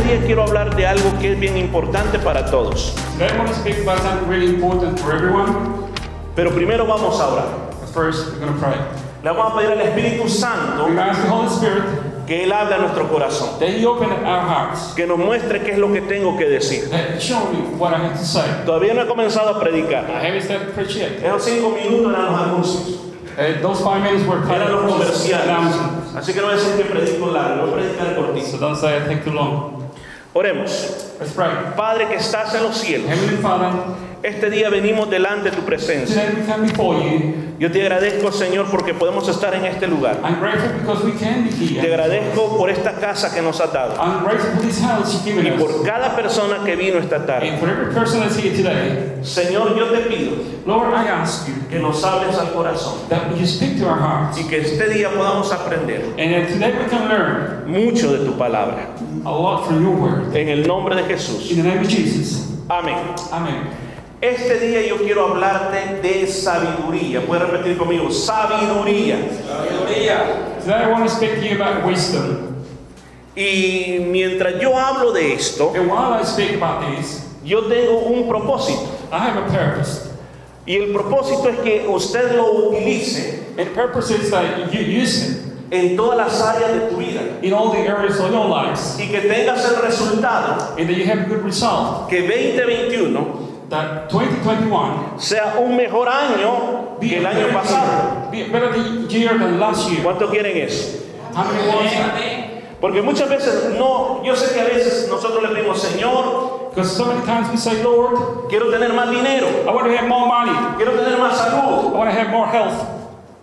este día quiero hablar de algo que es bien importante para todos. Today I want to speak about something really important for everyone. Pero primero vamos a orar. But first, we're going to pray. Le vamos a pedir al Espíritu Santo que Él hable a nuestro corazón, that He open our hearts, que nos muestre qué es lo que tengo que decir. that He show me what I have to say. Todavía no he comenzado a predicar. Esos cinco minutos eran los anuncios, those five minutes were part eran los comerciales. Así que no voy a decir que predico largo, voy a predicar cortito. So don't say I take too long. Oremos. Let's pray. Padre que estás en los cielos, este día venimos delante de tu presencia. Yo te agradezco, Señor, porque podemos estar en este lugar. I'm grateful because we can be Te agradezco por esta casa que nos has dado y por cada persona que vino esta tarde. Señor, yo te pido Lord, I ask you que nos hables al corazón that you speak to our hearts. y que este día podamos aprender And that today we can learn mucho de tu palabra. a lot from your word. En el nombre de Jesús. In the name of Jesus. Amén. Este día yo quiero hablarte de sabiduría. Puedes repetir conmigo, sabiduría. Today I want to speak to you about wisdom. Y mientras yo hablo de esto, And while I speak about this, yo tengo un propósito. I have a purpose. Y el propósito es que usted lo utilice And the purpose is that you use it en todas las áreas de tu vida in all the areas of your lives. y que tengas el resultado And that you have a good result. que 2021 That 2021 sea un mejor año que a el año pasado. year, be a better year than last year. ¿Cuánto quieren eso? Porque muchas veces no, yo sé que a veces nosotros le pedimos, Señor, Because so many times we say, Lord, quiero tener más dinero, I want to have more money. quiero tener más I salud, want to have more health.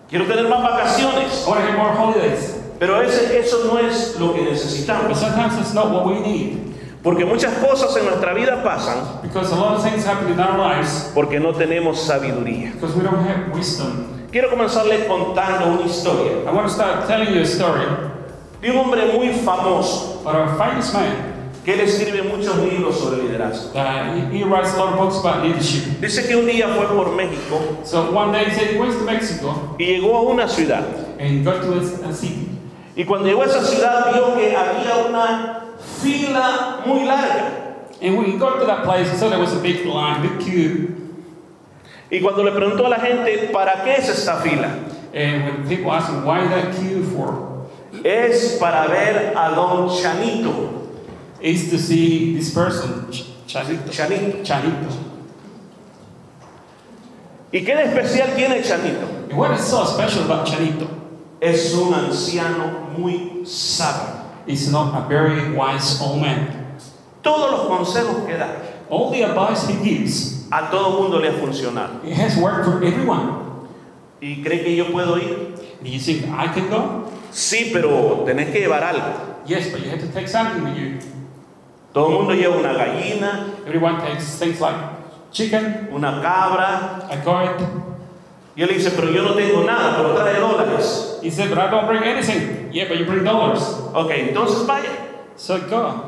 quiero tener más vacaciones. I want to have more holidays. Pero ese, eso no es lo que But necesitamos. sometimes it's not what we need. Porque muchas cosas en nuestra vida pasan Because a lot of things happen in our lives porque no tenemos sabiduría. because we don't have wisdom. Quiero comenzarle contando una historia I want to start telling you a story de un hombre muy famoso about a famous man. que él escribe muchos libros sobre liderazgo. Uh, he, he writes a lot of books about leadership. Dice que un día fue por México So one day he said he went to Mexico y llegó a una ciudad. and he got to a, a city. Y cuando llegó a esa ciudad vio que había una fila muy larga. And when he got to that place, he saw there was a big line, big queue. Y cuando le preguntó a la gente, ¿para qué es esta fila? And when people asked him, why that queue for? Es para ver a don Chanito. Is to see this person, Ch- Chanito. Chanito. Chanito. ¿Y qué de especial tiene Chanito? And what is so special about Chanito? Es un anciano muy sabio. He's not a very wise old man. Todos los consejos que da, All the advice he gives, a todo mundo le ha funcionado. it has worked for everyone. ¿Y cree que yo puedo ir? Do you think I can go? Sí, pero tenés que llevar algo. Yes, but you have to take something with you. Todo el mundo lleva una gallina, Everyone takes things like chicken, una cabra. a goat. Y él dice, pero yo no tengo nada, pero trae dólares. He said, but I don't bring anything. Yeah, but you bring dollars. Ok, entonces vaya. So go.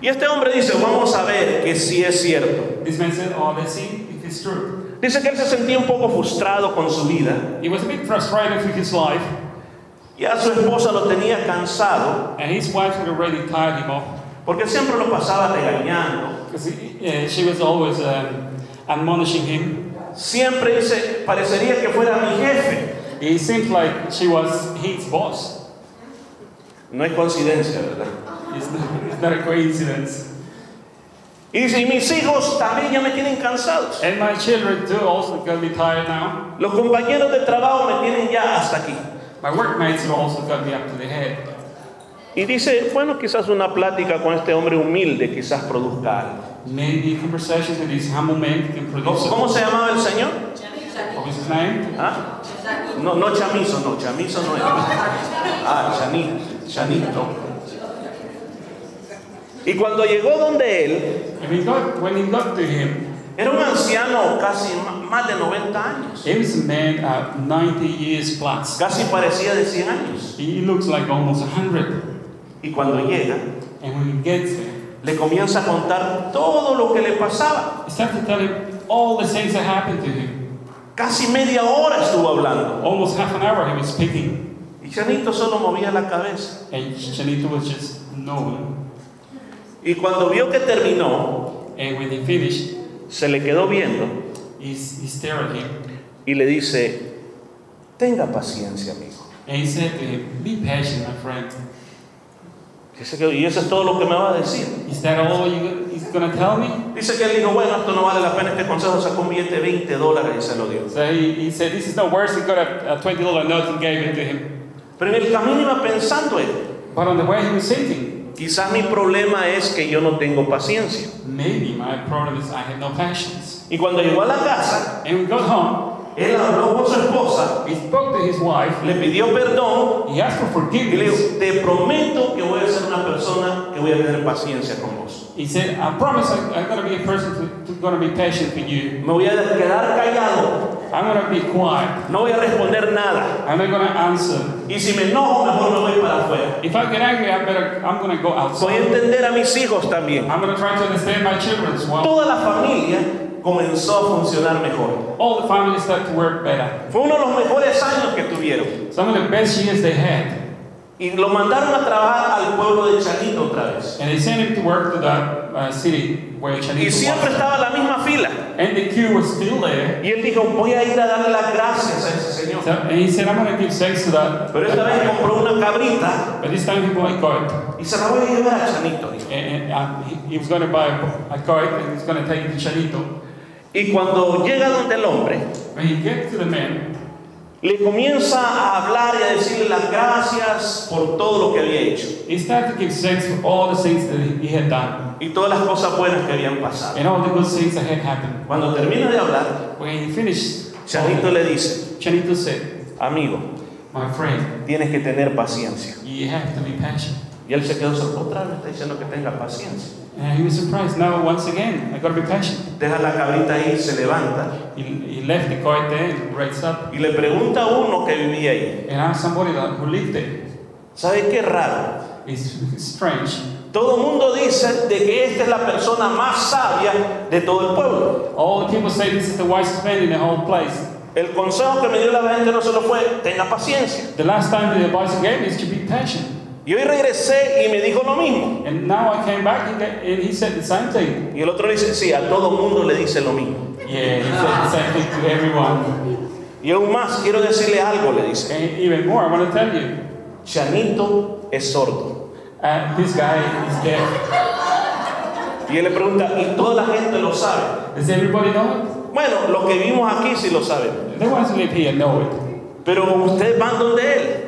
Y este hombre dice, vamos a ver que sí es cierto. This man said, oh, let's see if it's true. Dice que él se sentía un poco frustrado con su vida. He was a bit frustrated with his life, Ya su esposa lo tenía cansado and his wife had already tired him off porque siempre lo pasaba regañando. uh, she was always um, admonishing him. Siempre dice, parecería que fuera mi jefe. It seemed like she was his boss. No es coincidencia, ¿verdad? It's not, it's not a coincidence. Y dice, y mis hijos también ya me tienen cansados. And my children too also got me tired now. Los compañeros de trabajo me tienen ya hasta aquí. My workmates also got me up to the head. Y dice, bueno, quizás una plática con este hombre humilde quizás produzca algo. Maybe conversations with this humble man can ¿Cómo, produce. cómo se llamaba el Señor? What was his name? ¿Ah? No, no chamizo, no, chamizo no es. Ah, chanito, chanito. Y cuando llegó donde él, And he got, when he got to him, era un anciano casi más de 90 años. he was a man uh, 90 years plus. Casi parecía de 100 años. He looks like almost 100. Y cuando llega, And when he gets there, le comienza a contar todo lo que le pasaba. he to tell him all the things that happened to him. Casi media hora estuvo hablando. Almost half an hour he was speaking. Y Chanito solo movía la cabeza. And Chanito was just knowing. Y cuando vio que terminó, And when he finished, se le quedó viendo he, he stared at him. y le dice, tenga paciencia, amigo. And he said to him, Be patient, my friend. Y eso es todo lo que me va a decir. Is that all you, he's to tell me? Dice que él dijo, bueno, esto no vale la pena, este consejo sacó un billete de 20 dólares y se lo dio. So he, he said, This is no worse. He got a, a $20 note and gave it to him. Pero en el camino iba pensando él, But on the way, he was thinking, quizás mi problema es que yo no tengo paciencia. Maybe my problem is I have no patience. Y cuando llegó a la casa, And we got home. él habló con su esposa, He spoke to his wife. le pidió perdón He asked for y le dijo, forgiveness. te prometo que voy a ser una persona que voy a tener paciencia con vos. He said, I promise I, I'm going to be a person to going to be patient with you. Me voy a quedar callado, I'm to be quiet. no voy a responder nada. I'm not to answer. Y si me enojo, mejor me voy para afuera. If I get angry, I better, I'm to go Voy a outside. entender a mis hijos también. I'm to try to understand my children as well. Toda la familia comenzó a funcionar mejor. All the families start to work better. Fue uno de los mejores años que tuvieron. Some of the best years they had. Y lo mandaron a trabajar al pueblo de Chanito otra vez. And they sent him to work to that uh, city where Y Chanito siempre was. estaba la misma fila. And the queue was still there. Y él dijo, voy a ir a darle las gracias a ese señor. So, and he said, I'm going to give thanks to that. Pero esta vez compró una cabrita But this time he bought a goat. y se la voy a llevar a Chanito. dijo. And, and uh, he, he was going to buy a, a goat and he's going to take it to Chanito. Y cuando llega donde el hombre, When he gets to the man, le comienza a hablar y a decirle las gracias por todo lo que había hecho. he started to give thanks for all the things that he had done Y todas las cosas buenas que habían pasado. and all the good things that had happened. Cuando termina de hablar, When he finished, Chanito le dice, Chanito said, amigo, My friend, tienes que tener paciencia. you have to be patient. Y él se quedó sorprendido, está diciendo que tenga paciencia. And he was surprised. Now, once again, I got to be patient. Deja la cabrita ahí, se levanta He, he left the there and raised up y le pregunta a uno que vivía ahí, and asked somebody that, who lived there. ¿sabe qué raro? It's, it's strange. Todo el mundo dice de que esta es la persona más sabia de todo el pueblo. All the people say this is the wisest man in the whole place. El consejo que me dio la gente no solo fue, tenga paciencia. The last time the advice gave me is to be patient. Y hoy regresé y me dijo lo mismo. And now I came back and, and he said the same thing. Y el otro dice, sí, a todo mundo le dice lo mismo. Yeah, he said the same thing to everyone. Y aún más, quiero decirle algo, le dice. And even more, I want to tell you, Chanito es sordo. uh, this guy is deaf. Y él le pregunta, ¿y toda la gente lo sabe? Does everybody know Bueno, los que vivimos aquí sí lo saben. it? The ones who live here know it. Pero ustedes van donde él.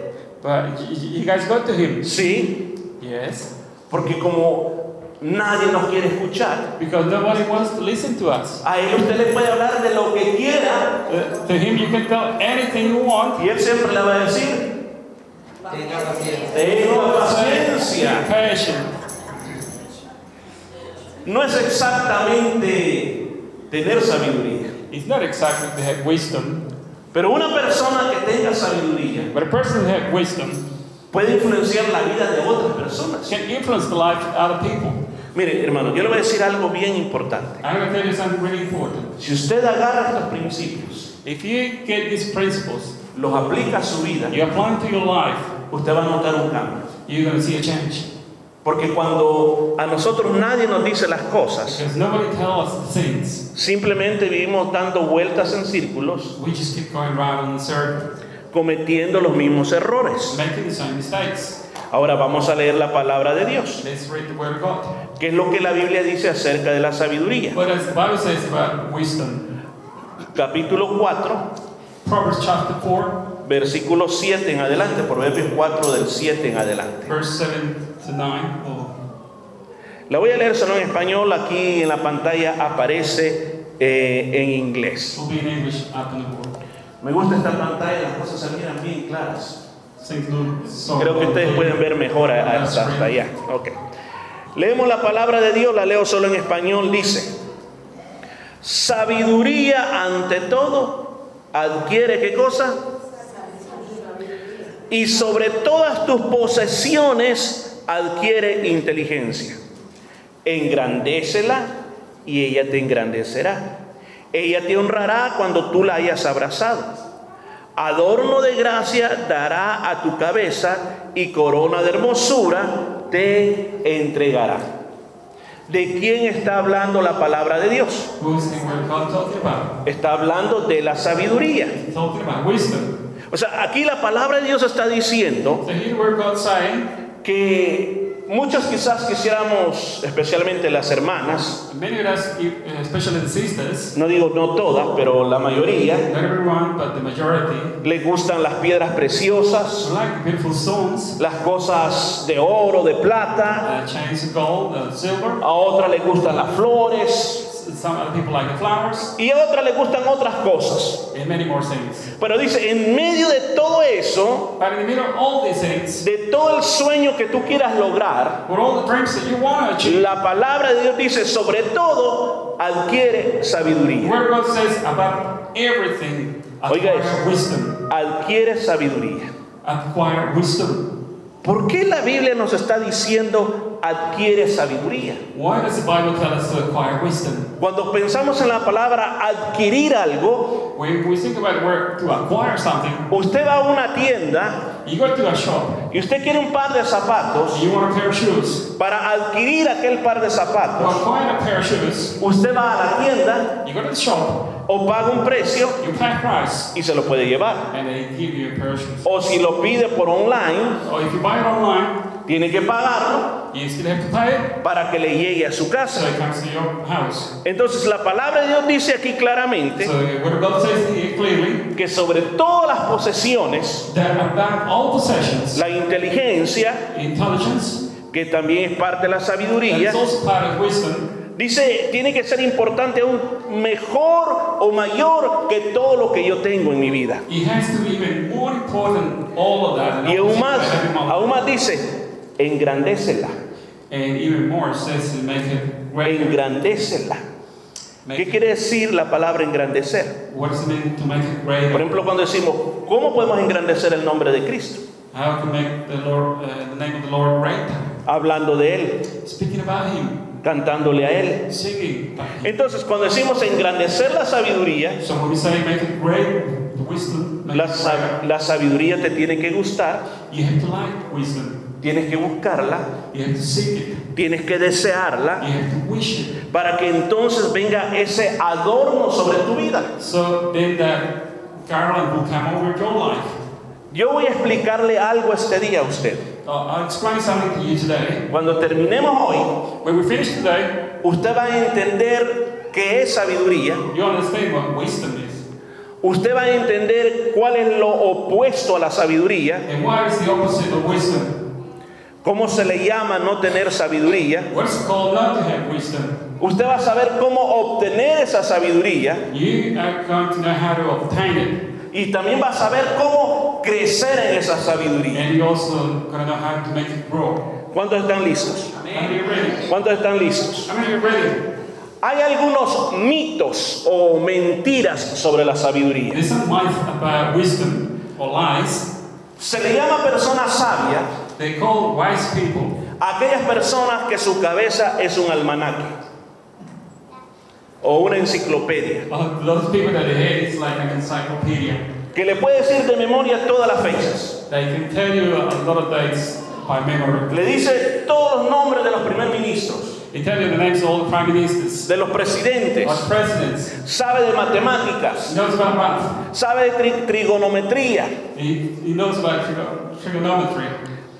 But you guys go to him. Sí, Yes. porque como nadie nos quiere escuchar, Because nobody wants to listen to us. a él usted le puede hablar de lo que quiera Uh, to him, you can tell anything you want. y él siempre le va a decir, Tenga paciencia. tenga paciencia. patient. No es exactamente tener sabiduría, It's not exactly to have wisdom, pero una persona que tenga sabiduría but a person who has wisdom puede influenciar la vida de otras personas. can influence the life of other people. Mire, hermano, yo le voy a decir algo bien importante. I'm going to tell you something really important. Si usted agarra estos principios, If you get these principles, los aplica a su vida, you apply them to your life, usted va a notar un cambio. you're going to see a change. Porque cuando a nosotros nadie nos dice las cosas, things. simplemente vivimos dando vueltas en círculos, cometiendo los mismos errores. making the same mistakes. Ahora vamos a leer la palabra de Dios. Let's read the Word of God. ¿Qué es lo que la Biblia dice acerca de la sabiduría? Capítulo 4, Proverbs chapter 4, versículo 7 en adelante, Proverbios 4 del 7 en adelante. verse 7 to 9. Oh, La voy a leer solo en español, aquí en la pantalla aparece eh, en inglés. Me gusta esta pantalla, las cosas se miran bien claras. Creo que ustedes pueden ver mejor hasta, hasta allá. Ok. Leemos la palabra de Dios, la leo solo en español. Dice: Sabiduría ante todo adquiere qué cosa? Y sobre todas tus posesiones adquiere inteligencia. Engrandécela y ella te engrandecerá. Ella te honrará cuando tú la hayas abrazado. Adorno de gracia dará a tu cabeza y corona de hermosura te entregará. ¿De quién está hablando la palabra de Dios? Está hablando de la sabiduría. O sea, aquí la palabra de Dios está diciendo Que muchos quizás quisiéramos, especialmente las hermanas, many of us, especially the sisters, no digo no todas, pero la mayoría, not everyone, but the majority, les gustan las piedras preciosas, like beautiful stones, las cosas de oro, de plata, uh, chains of gold, uh, silver. a otras les gustan las flores Some other people like the flowers, y a otras les gustan otras cosas. and many more things. Pero dice, en medio de todo eso, But in the middle of all these things, de todo el sueño que tú quieras lograr, la palabra de Dios dice, sobre todo, adquiere sabiduría. word of God says about everything, Oiga eso. wisdom. Adquiere sabiduría. Acquire wisdom. ¿Por qué la Biblia nos está diciendo adquiere sabiduría? Why does the Bible tell us to acquire wisdom? Cuando pensamos en la palabra adquirir algo, When we think about the word to acquire something, usted va a una tienda you go to a shop, y usted quiere un par de zapatos. you want a pair of shoes. Para adquirir aquel par de To zapatos, acquire a pair of shoes, usted va a la tienda you go to the shop, o paga un precio you pay price, y se lo puede llevar. and they give you a pair of shoes. O si lo pide por online, if you buy it online, tiene que pagarlo you still have to pay it, para que le llegue a su so casa. it comes to your house. Entonces la palabra de Dios dice aquí claramente So the word of God says here clearly que sobre todas las posesiones, that about all possessions, la inteligencia, intelligence, que también es parte de la and sabiduría, it's also part of wisdom, dice, tiene que ser importante aún mejor o mayor que todo lo que yo tengo en mi vida. it has to be even more important, all of that. and Y all aún más, aún más dice, engrandécela, And even more, it says to make it greater. engrandécela. Make ¿Qué quiere decir la palabra engrandecer? What does it mean to make it Por greater? ejemplo, cuando decimos, ¿cómo podemos engrandecer el nombre de Cristo? How to make the Lord, uh, the name of the Lord great? Hablando de Él, Speaking about Him, cantándole a Él. singing about Him. Entonces, cuando decimos engrandecer la sabiduría, wisdom, la, la sabiduría te tiene que gustar, tienes que buscarla, You have to seek it. tienes que desearla, You have to wish it. para que entonces venga ese adorno sobre tu vida. So then that garland will come over your life. Yo voy a explicarle algo este día a usted. Uh, I'll explain something to you today. Cuando terminemos hoy, When we finish today, usted va a entender qué es sabiduría, you understand what wisdom is. usted va a entender cuál es lo opuesto a la sabiduría, And what is the opposite of wisdom? Cómo se le llama no tener sabiduría. What is it called not to have wisdom? Usted va a saber cómo obtener esa sabiduría You are going to know how to obtain it. y también va a saber cómo crecer en esa sabiduría. And you're also going to know how to make it grow. ¿Cuántos están listos? ¿Cuántos están listos? Hay algunos mitos o mentiras sobre la sabiduría. There's some myth about wisdom or lies. Se le llama persona sabia They call wise people aquellas personas que su cabeza es un almanaque o una enciclopedia, a lot of people that they head is like an encyclopedia. que le puede decir de memoria todas las fechas. They can tell you a lot of dates by memory. Le dice todos los nombres de los primer ministros, They tell you the names of all the prime ministers, de los presidentes, presidents. sabe de matemáticas, He knows about math. sabe de tri- trigonometría, He, he knows about trigo- trigonometry.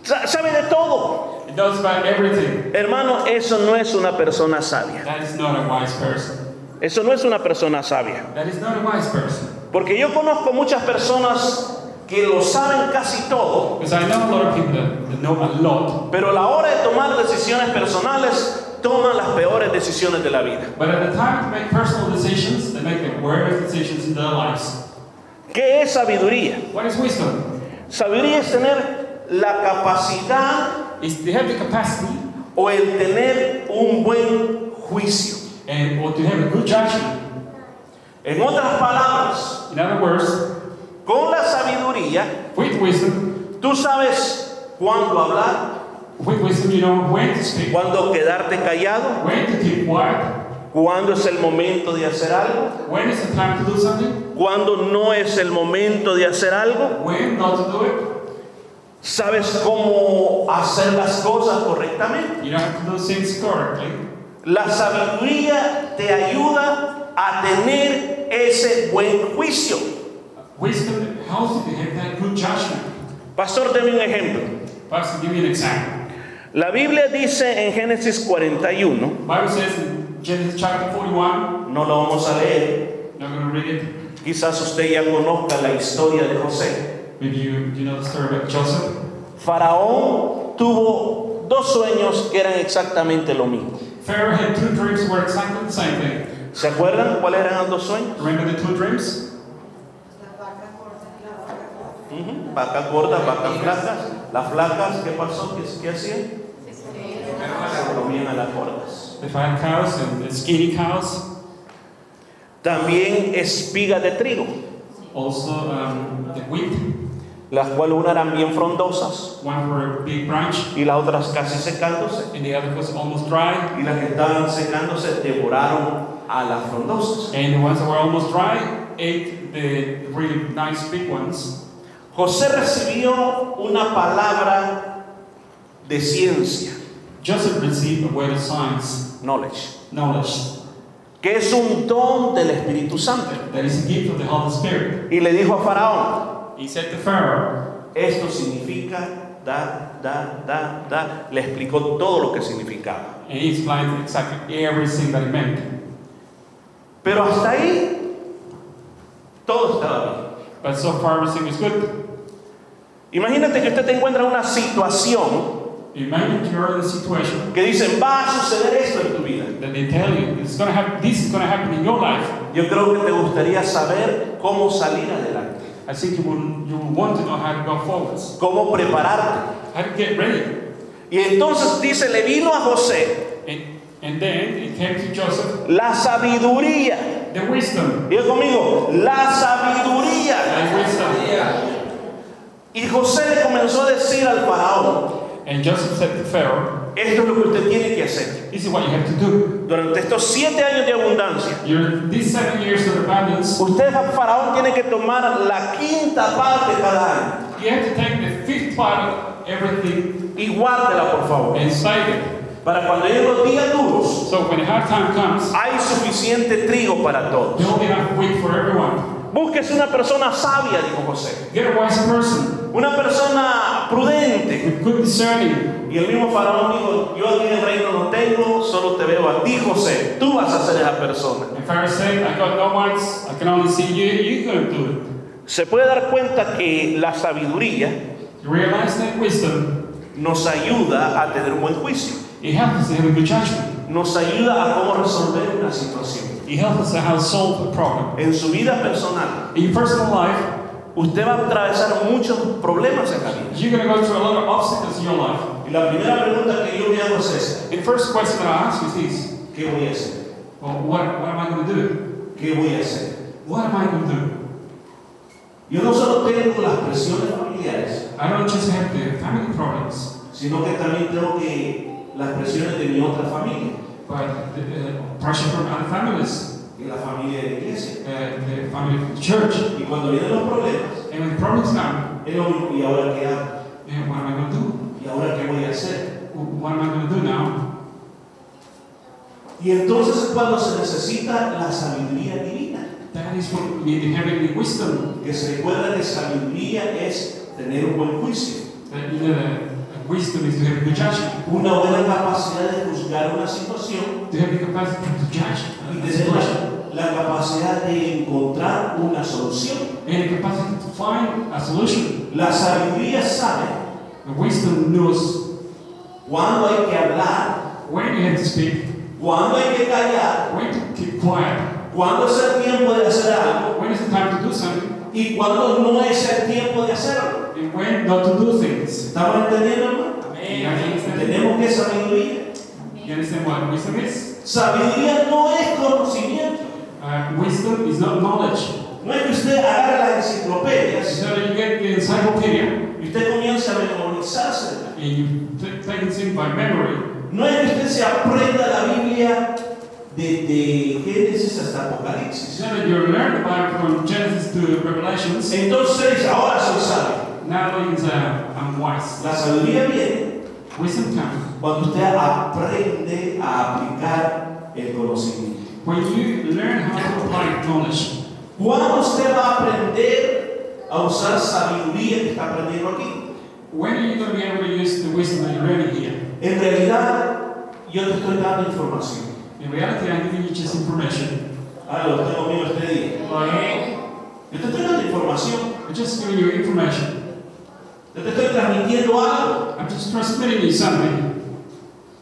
Sa- sabe de todo. He knows about everything. Hermano, eso no es una persona sabia. That is not a wise person. Eso no es una persona sabia. That is not a wise person. Porque yo conozco muchas personas que lo saben casi todo, Because I know a lot of people that, that know a lot, pero a la hora de tomar decisiones personales toman las peores decisiones de la vida. but at the time to make personal decisions, they make the worst decisions in their lives. ¿Qué es sabiduría? What is wisdom? Sabiduría es tener la capacidad Is to have the capacity o el tener un buen juicio. and or to have a good judgment. En otras palabras, In other words, con la sabiduría with wisdom, tú sabes cuándo hablar, with wisdom you know when to speak, cuándo quedarte callado, when to keep quiet, cuándo es el momento de hacer algo, when is the time to do something, cuándo no es el momento de hacer algo. when not to do it. Sabes cómo hacer las cosas correctamente. You know how to do things correctly. La sabiduría te ayuda a tener ese buen juicio. Wisdom helps you to have that good judgment. Pastor, deme un ejemplo. Pastor, give me an example. La Biblia dice en Génesis 41, Bible says in Genesis chapter 41, no lo vamos a leer, not read it. quizás usted ya conozca la historia de José. Maybe you, you know the story about Joseph. Faraón tuvo dos sueños que eran exactamente lo mismo. Pharaoh had two dreams were exactly the same thing. ¿Se acuerdan cuáles eran los dos sueños? Remember the two dreams? Ujú, Vacas gordas, vacas flacas. Las flacas, ¿qué pasó? ¿Qué, qué hacían? Se comían a las gordas. The fat cows and the skinny cows. También espigas de trigo, Also um, the wheat. Las cuales unas eran bien frondosas One were a big branch y las otras casi secándose. and the other was almost dry. Y las que estaban secándose devoraron a las frondosas. And the ones that were almost dry ate the really nice big ones. José recibió una palabra de ciencia, Joseph received a word of science, knowledge, knowledge, que es un don del Espíritu Santo. that is a gift of the Holy Spirit. Y le dijo a Faraón, He said to Pharaoh, esto significa da, da, da, da. Le explicó todo lo que significaba. and he explained exactly everything that it meant. Pero hasta ahí, todo estaba bien. But so far, everything is good. Imagínate que usted te encuentra en una situación Imagine you're in a situation que dicen, va a suceder esto en tu vida. that they tell you it's gonna happen, this is going to happen in your life. Yo creo que te gustaría saber cómo salir adelante, I think you will, you will want to know how to go forwards, cómo prepararte. how to get ready. Y entonces dice, le vino a José And, and then it came to Joseph la sabiduría. the wisdom. Diga conmigo, la sabiduría. The wisdom. Y José le comenzó a decir al faraón, And Joseph said to Pharaoh, esto es lo que usted tiene que hacer. This is what you have to do. Durante estos siete años de abundancia, usted, faraón, tiene que tomar la quinta parte cada año you have to take the fifth part of everything y guárdela, por favor. and save it. Para cuando lleguen los días duros, So when the hard time comes, hay suficiente trigo para todos. there'll be enough wheat for everyone. Búsquese una persona sabia, dijo José. Get a wise person Una persona prudente. good discerning. Y el mismo faraón dijo, yo aquí en el reino no tengo, solo te veo a ti, José. Tú vas a ser esa persona. And Pharaoh said, I got no I can only see you, you're going to do it. Se puede dar cuenta que la sabiduría You realize that wisdom, nos ayuda a tener un buen juicio. it helps to have a good judgment. Nos ayuda a cómo resolver una situación. It helps us to a problem. En su vida personal, In your personal life, usted va a atravesar muchos problemas en la vida. you're going to go through a lot of obstacles in your life. Y la primera pregunta que yo me hago es esta. The first question that I ask is this ¿Qué voy a hacer? well, what, what am I going to do? ¿Qué voy a hacer? What am I going to do? Yo no solo tengo las presiones familiares, I don't just have the family problems, sino que también tengo que las presiones de mi otra familia, but the, uh, pressure from other families, y la familia de la iglesia. uh, the family of the church. Y cuando vienen los problemas, And when problems come, es lo mismo, ¿y ahora qué hago? eh, what am I going to do? ¿Y ahora qué voy a hacer? What am I going to do now? Y entonces es cuando se necesita la sabiduría divina. That is what we need the heavenly wisdom. Que se recuerda que sabiduría es tener un buen juicio, That the wisdom is to have good judgment, una buena capacidad de juzgar una situación to have the capacity to judge y tener la, la capacidad de encontrar una solución. and the capacity to find a solution. La sabiduría sabe The wisdom knows cuándo hay que hablar, when you have to speak, cuándo hay que callar, when to keep quiet, cuándo es el tiempo de hacer algo. When is the time to do something, y cuándo no es el tiempo de hacerlo. and when not to do things. ¿Estamos entendiendo, hermano? Tenemos que sabiduría. You understand what wisdom is? Sabiduría no es conocimiento. Uh, wisdom is not knowledge. No es que usted agarre las enciclopedias that you get the encyclopedia y usted comience a memorizarse. and you take it by memory. No es que usted se aprenda la Biblia desde Génesis hasta Apocalipsis. not that you learn the Bible from Genesis to Revelations. Entonces ahora soy sabio. Now means uh, I'm wise. La sabiduría viene cuando usted aprende a aplicar el conocimiento. when you learn how to apply knowledge. ¿Cuándo usted va a aprender a usar sabiduría que está aprendiendo aquí? When are you going to be able to use the wisdom that you're learning here? En realidad, yo te estoy dando información. In reality, I'm giving you just information. Ah, lo tengo conmigo este día. Yo te estoy dando información. I'm just giving you information. Yo te estoy transmitiendo algo. I'm just transmitting you something.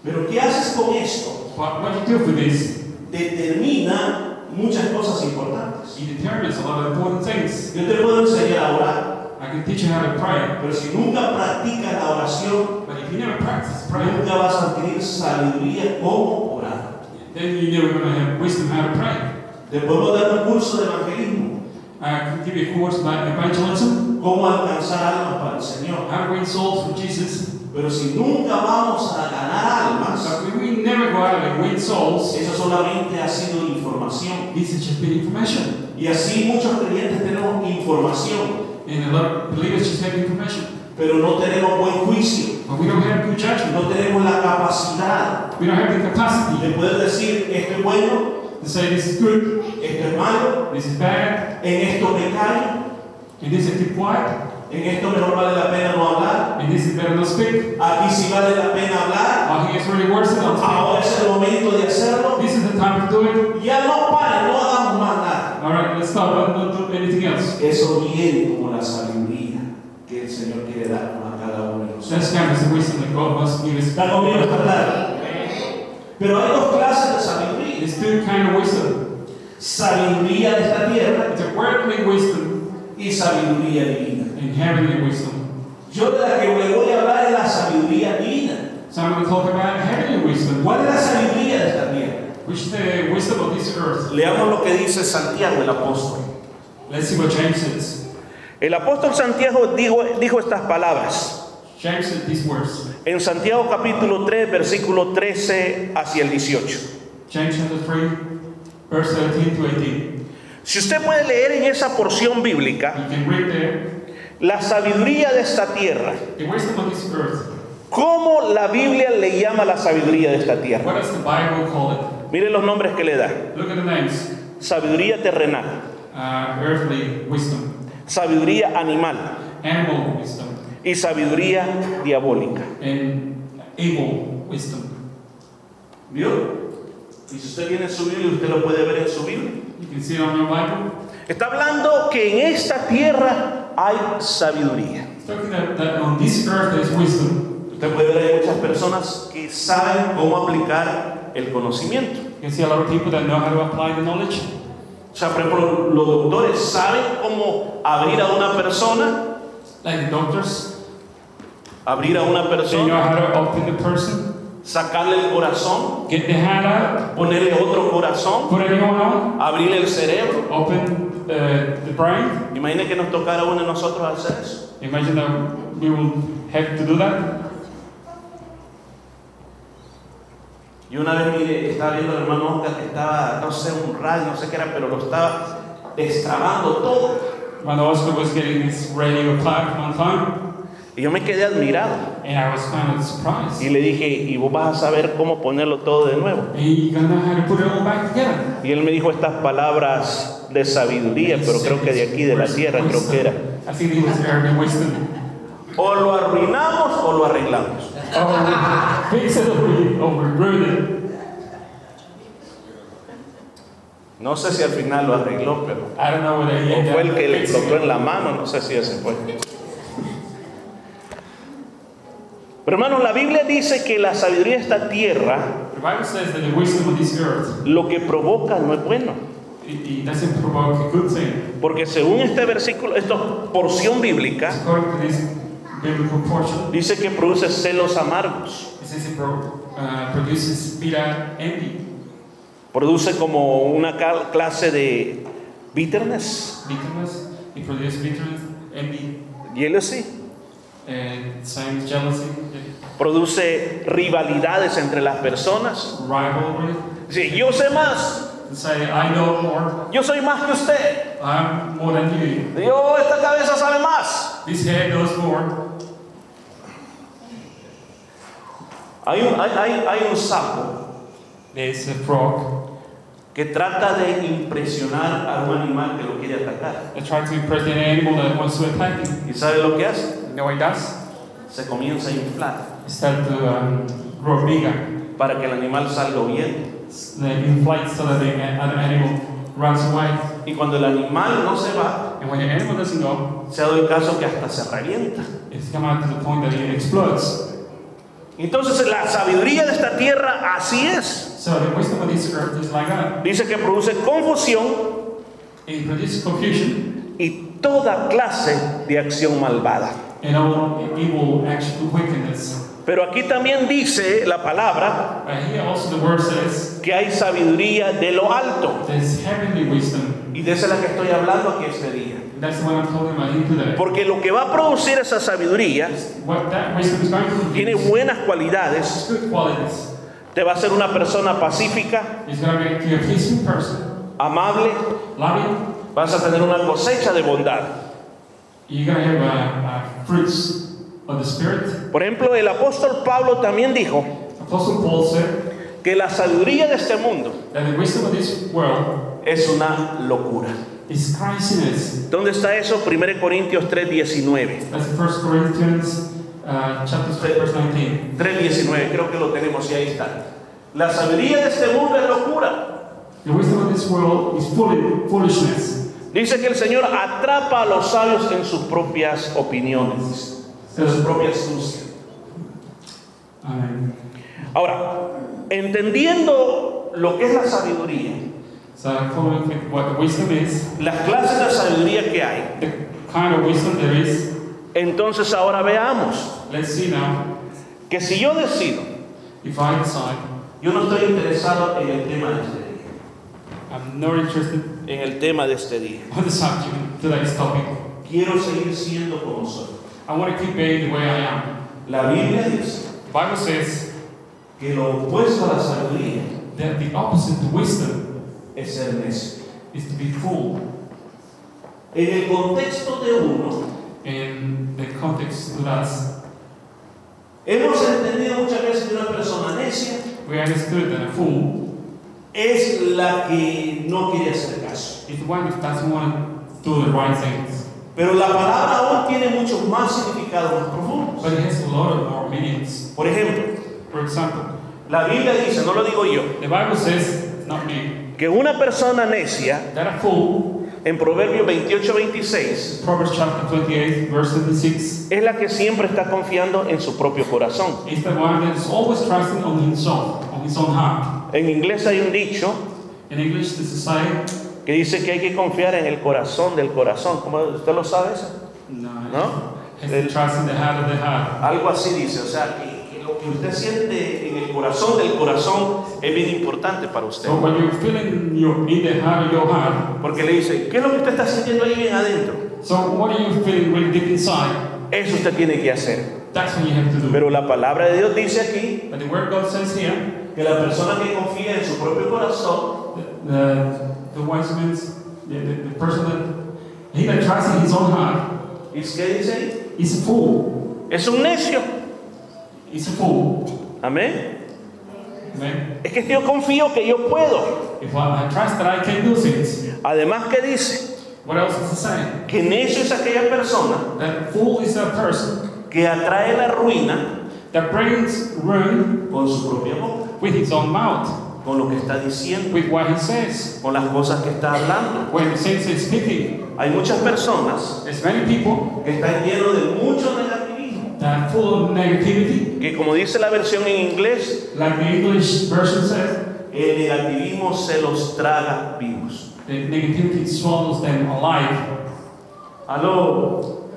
Pero ¿qué haces con esto? But what you do with this, Determina muchas cosas importantes. it determines a lot of important things. Yo te puedo enseñar a orar, I can teach you how to pray, pero si nunca practicas la oración, but if you never practice praying, nunca vas a adquirir sabiduría cómo orar. Then you're never going to have wisdom how to pray. Dar un curso de evangelismo, I can give you a course about evangelism, cómo alcanzar almas para el Señor. how to win souls for Jesus. Pero si nunca vamos a ganar almas, But we never go out and win souls, eso solamente ha sido información. this has just been information. Y así muchos creyentes tenemos información, And a lot of believers just have information. Pero no tenemos buen juicio, But we don't have good judgment. no tenemos la capacidad We don't have the capacity de poder decir esto es bueno, to say this is good, esto es malo, this is bad, en esto me callo, and this is keep quiet, en esto mejor vale la pena no hablar, and this is better not speak. aquí sí vale la pena hablar, is really worse than not ahora es el momento de hacerlo. This is the time to do it. ya no paren, no hagamos más nada. All right, let's stop. Don't do anything else. Eso viene como la sabiduría que el Señor quiere darnos a cada uno de nosotros. That's kind of the wisdom that God must give us. ¿Está conmigo esta tarde? Pero hay dos clases de sabiduría. Two kind of wisdom. Sabiduría de esta tierra It's a worldly wisdom y sabiduría divina. and heavenly wisdom. Yo de la que le voy a hablar es la sabiduría divina. So I'm going to talk about heavenly wisdom, ¿Cuál es la sabiduría de esta tierra? which is the wisdom of this earth. Leamos lo que dice Santiago el apóstol. Let's see what James says. El apóstol Santiago dijo, dijo estas palabras en Santiago capítulo 3, versículo 13 hacia el 18. James chapter 3, verse 13 to 18. Si usted puede leer en esa porción bíblica, la sabiduría de esta tierra. ¿cómo la Biblia le llama la sabiduría de esta tierra? Miren los nombres que le da. Sabiduría terrenal, Uh, earthly wisdom, sabiduría animal animal wisdom, y sabiduría diabólica. and evil wisdom. ¿Vio? Y si usted tiene su Biblia, usted lo puede ver en su Biblia. You can see it on your Bible. Está hablando que en esta tierra hay sabiduría. It's talking that, that on this earth there's wisdom. Usted puede ver hay muchas personas que saben cómo aplicar el conocimiento. You can see a lot of people that know how to apply the knowledge. O sea, por ejemplo, los doctores saben cómo abrir a una persona, Like doctors, abrir a una they know persona, how to open the person, sacarle el corazón, get the hand out, ponerle otro corazón, put on, abrirle el cerebro. open uh, the brain. Imagine que nos tocara a uno de nosotros hacer eso. Imagine that we will have to do that. Y una vez mire, estaba viendo al hermano Oscar que estaba, no sé, un radio, no sé qué era, pero lo estaba destrabando todo. When Oscar was getting this radio applied one time, Y yo me quedé admirado. and I was kind of surprised. Y le dije, y vos vas a saber cómo ponerlo todo de nuevo. Y él me dijo estas palabras de sabiduría, pero creo que de aquí, de la tierra, creo que era. I think it was early wisdom. O lo arruinamos o lo arreglamos. Oh, fix it or we, or we ruin it. No sé si al final lo arregló, pero... I don't know whether he O fue el que le it. en la mano, no sé si ese fue. Pero hermanos, la Biblia dice que la sabiduría de esta tierra lo que provoca no es bueno. Porque según este versículo, esta porción bíblica, Dice que produce celos amargos. uh, Produce como una clase de bitterness, jealousy. jealousy, Produce rivalidades entre las personas. rivalry. Dice, yo sé más, yo soy más que usted. Yo, esta cabeza sabe más. This head knows more. Hay un, hay, hay- hay un sapo There's a frog que trata de impresionar a un animal que lo quiere atacar. that tries to impress any animal that wants to attack him. ¿Y sabe lo que hace? You know what he does? Se comienza a inflar He starts to um, grow bigger. para que el animal salga huyendo. They inflate so that the other animal runs away. Y cuando el animal no se va, And when the animal doesn't go, se ha dado el caso que hasta se revienta. it's come out to the point that it explodes. Entonces la sabiduría de esta tierra así es. So the wisdom of this earth is like that. Dice que produce confusión It produces confusion y toda clase de acción malvada. and all evil action, wickedness. Pero aquí también dice la palabra says que hay sabiduría de lo alto. Y de esa es la que estoy hablando aquí este día. Porque lo que va a producir esa sabiduría tiene buenas cualidades. Te va a ser una persona pacífica, amable. Vas a tener una cosecha de bondad. Por ejemplo, el apóstol Pablo también dijo que la sabiduría de este mundo es una locura. ¿Dónde está eso? 1 Corintios 3:19. That's 1 Corinthians uh, chapter 3, verse 19. 3:19, creo que lo tenemos y ahí está. La sabiduría de este mundo es locura. The wisdom of this world is fool- foolishness. Dice que el Señor atrapa a los sabios en sus propias opiniones, en su propia astucia. Ahora, entendiendo lo que es la sabiduría, So, following with what wisdom is, las clases de sabiduría que hay, the kind of wisdom there is, entonces ahora veamos let's see now. que si yo decido, If I decide yo no estoy interesado en el tema de este día, I'm not interested en el tema de este día. on the subject, today's topic, Quiero seguir siendo como soy. I want to keep being the way I am. La Biblia dice The Bible says que lo opuesto a la sabiduría that the opposite to wisdom es ser necio. is to be fool. En el contexto de uno, In the context to us, hemos entendido muchas veces que una persona necia we understood that a fool es la que no quiere hacer caso. is the one that doesn't want to do the right things. Pero la palabra aún tiene muchos más significados más profundos. But it has a lot of more meanings. Por ejemplo, For example, la Biblia dice, no lo digo yo, the Bible says, not me, que una persona necia, en Proverbios 28, 26, Proverbs chapter 28, verse 76, es la que siempre está confiando en su propio corazón. En inglés hay un dicho que dice que hay que confiar en el corazón del corazón. ¿Cómo usted lo sabe eso? no. Algo así dice, o sea, que, usted siente en el corazón del corazón es bien importante para usted. So when you're feeling your, in the heart your heart, Porque le dice, ¿qué es lo que usted está sintiendo ahí bien adentro? so what are you feeling really deep inside? Eso usted tiene que hacer. That's what you have to do. Pero la palabra de Dios dice aquí But the word God says here, que la persona que confía en su propio corazón the, the, the wise man, the, the, the person that, he that trusts in his own heart, ¿Y qué dice is a fool. Es un necio. A fool. Amén. Amen. Es que yo confío que yo puedo. If I, I trust that I can do things, Además que dice what else is it saying? que necio es aquella persona That fool is a person que atrae la ruina that brings ruin con su propia boca, with his own mouth, con lo que está diciendo, with what he says. con las cosas que está hablando. When Hay muchas personas there's many people que están llenos de mucho that full of negativity, que como dice la versión en inglés, like the English version says, el negativismo se los traga vivos. the negativity swallows them alive. Aló,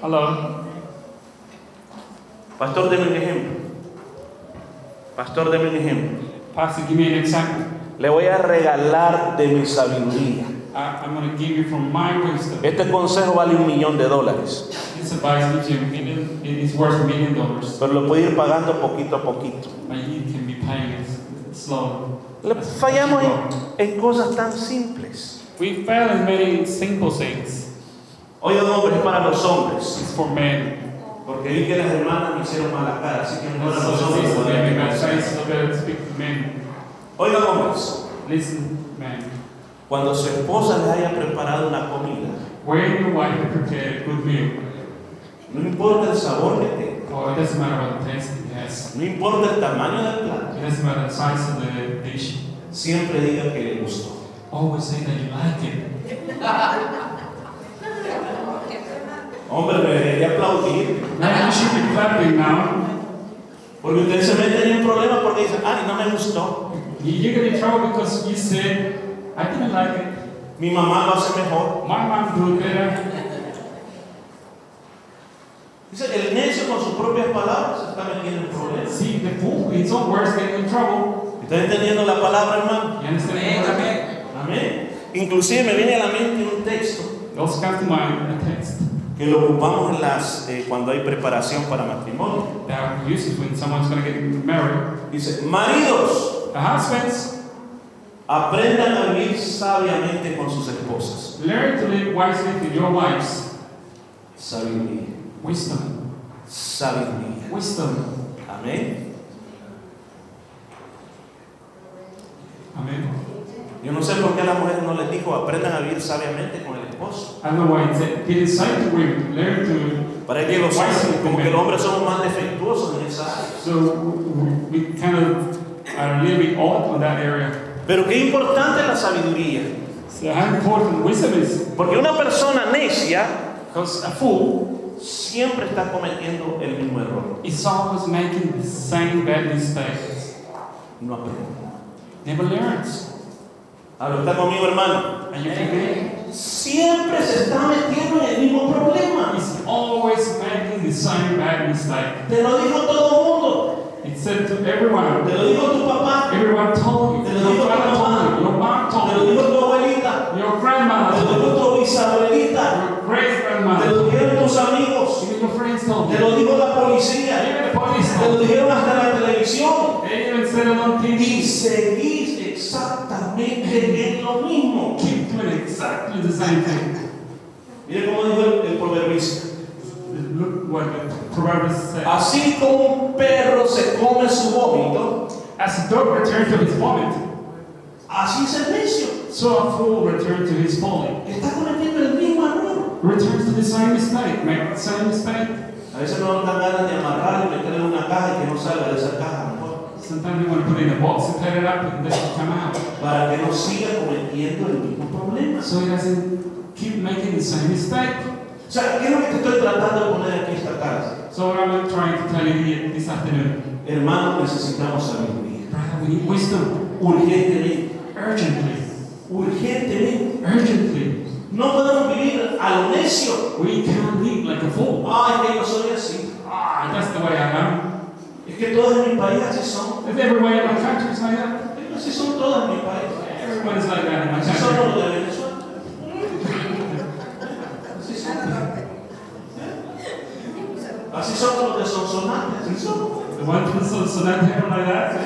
Hello. pastor, deme un ejemplo. Pastor, deme un ejemplo. Pastor, give me an example. Le voy a regalar de mi sabiduría. I, I'm going to give you from my wisdom. Este consejo vale un millón de dólares, This advice gives you a million, it is worth a million dollars, pero lo puede ir pagando poquito a poquito. but you can be paying it slowly. Le- Fallamos en, en cosas tan simples. We fail in many simple things. Oye, hombre, es para los hombres. It's for men. Porque vi que las hermanas me hicieron mala cara, así que no era los hombres. Oigan hombres, Listen. Cuando su esposa les haya preparado una comida, When your wife prepare a good meal, no importa el sabor que tenga, or it doesn't matter what the taste it has, no importa el tamaño del plato, it doesn't matter the size of the dish, siempre diga que le gustó. always say that you like it. Hombre, me debería aplaudir. Man, you should be clapping now. Porque ustedes se meten en porque dicen, ay, no me gustó. Trouble because you said, I didn't like it. Mi mamá lo hace mejor. My mom do it better. Dice, el necio con sus propias palabras está metiendo en problemas. See, the fool, in his own words, getting in trouble. ¿Está entendiendo la palabra, hermano? Amén, amén. Amén. Inclusive me viene a la mente un texto It also comes to mind a text que lo ocupamos en las, eh, cuando hay preparación para matrimonio. that uses when someone's going to get married. Dice, maridos, The husbands aprendan a vivir sabiamente con sus esposas. learn to live wisely with your wives. Sabiduría. Wisdom. Sabiduría. Wisdom. Amén. Amen. Yo no sé por qué a las mujeres no les dijo, aprendan a vivir sabiamente con el esposo. I don't know why it said, it is said to women, learn to. Para que los hombres, como que los hombres somos más defectuosos en esa área. So we kind of are a little bit odd on that area. Pero qué importante es la sabiduría. So how important wisdom is. Porque una persona necia Because a fool siempre está cometiendo el mismo error. is always making the same bad mistakes. No aprende. Never learns. Ahora está conmigo, hermano. Are you forgetting? Siempre se está metiendo en el mismo problema. He's always making the same bad mistake. Te lo dijo todo el mundo. It said to everyone, Te lo dijo tu Mire cómo dijo el, el proverbista. Así como un perro se come su vómito, As a dog returns to his vomit, así es el necio. so a fool returns to his folly. Está cometiendo el mismo error. Returns to the same mistake, make the same mistake. A veces no dan ganas de amarrarlo y meterlo en una caja y que no salga de esa caja. Sometimes we want to put it in a box and tie it up and let it come out. Para que no siga cometiendo el mismo problema. So he doesn't keep making the same mistake. O sea, ¿qué es lo que te estoy tratando de poner aquí esta tarde? So what I'm trying to tell you here this afternoon, Hermanos, necesitamos sabiduría. brother, we need wisdom Urgentemente. urgently, Urgentemente. urgently. No podemos vivir a lo necio. We can't live like a fool. Ay, que yo soy así. Ah, that's the way I am. Es que todas en mi país así son. If everywhere in my country is like that, Así son todas en mi país. Así son country. los de Venezuela. Así son. Así son los de Sonsonate. Así son. The one from so, so that hair like that.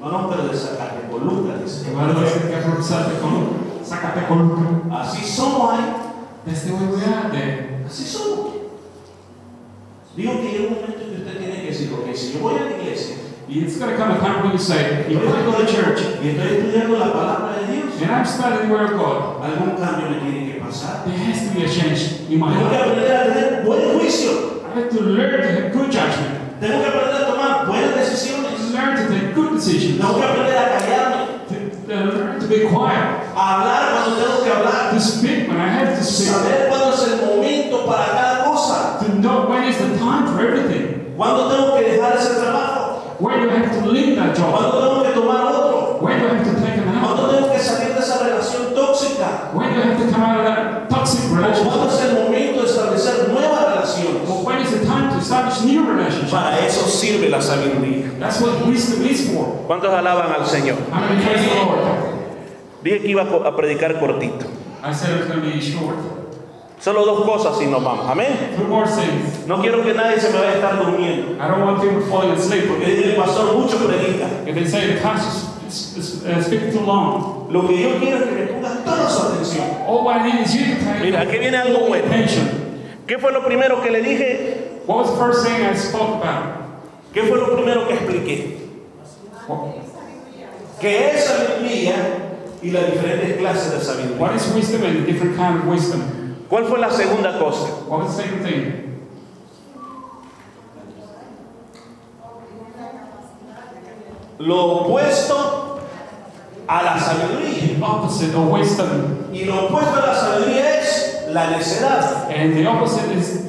Hermanos, pero de Zacatecoluca, dice. The from Zacatecoluca. Zacatecoluca. Así somos ahí. We are there. Así somos. Digo que llega un momento en que usted tiene que decir, ok, si yo voy a la iglesia It's going to come a time when you say, if I go to church y estoy estudiando la palabra de Dios, and I'm studying the Word of God, algún cambio me tiene que pasar. there has to be a change in my life. aprender a tener buen juicio. I have to learn to have good judgment, Tengo que aprender a tomar buenas decisiones. learn to take good decisions, Tengo que aprender a callarme, to, uh, learn to be quiet, a hablar cuando tengo que hablar, to speak when I have to speak, saber cuándo es el momento para cada cosa, to know when is the time for everything, cuándo tengo que dejar ese trabajo, when have to leave that job, cuándo tengo que tomar otro, when have to take out, tengo que salir de esa relación tóxica, when have to come out of that toxic relationship, es el momento de establecer nuevas relaciones. or when is the time to establish new relationships. Para eso sirve la sabiduría. That's what wisdom is for. ¿Cuántos alaban al Señor? Praise the Lord. Dije que iba a predicar cortito. I said it was going to be short. Solo dos cosas y nos vamos. Amén. No quiero que nadie se me vaya a estar durmiendo, I don't want people falling asleep. porque el pastor mucho predica. If they say the pastor is, is, speaking too long, Lo que yo quiero es que me pongas toda su atención. All what I need is you to pay Mira, aquí viene algo bueno. attention. ¿Qué fue lo primero que le dije? What was the first thing I spoke about? ¿Qué fue lo primero que expliqué? What, Que es sabiduría y las diferentes clases de sabiduría. what is wisdom and the different kind of wisdom? ¿Cuál fue la segunda cosa? What was the second thing? Lo opuesto a la sabiduría. The opposite of wisdom. Y lo opuesto a la sabiduría es la necedad And the opposite is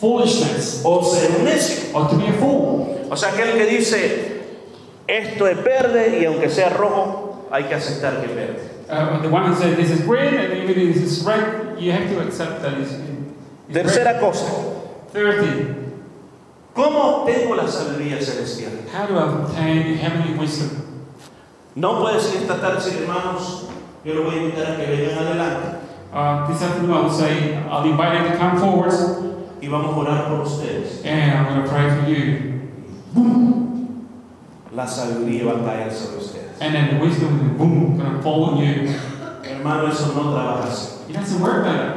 foolishness o ser un necio. or to be a fool. O sea, aquel que dice, esto es verde y aunque sea rojo, hay que aceptar que es verde. Uh, the one who said this is green and even if this is red, you have to accept that it's, it's Tercera red. cosa, Third thing, ¿Cómo obtengo la sabiduría celestial? how to obtain heavenly wisdom. No puede ser esta tarde, sí, hermanos, yo lo voy a invitar a que vengan adelante Uh, this afternoon I will say, I'll invite you to come forward y vamos a orar por ustedes. and I'm going to pray for you. La sabiduría va a caer sobre ustedes. And then the wisdom, boom, to fall on you. Hermano, eso no trabaja así. It doesn't work like that.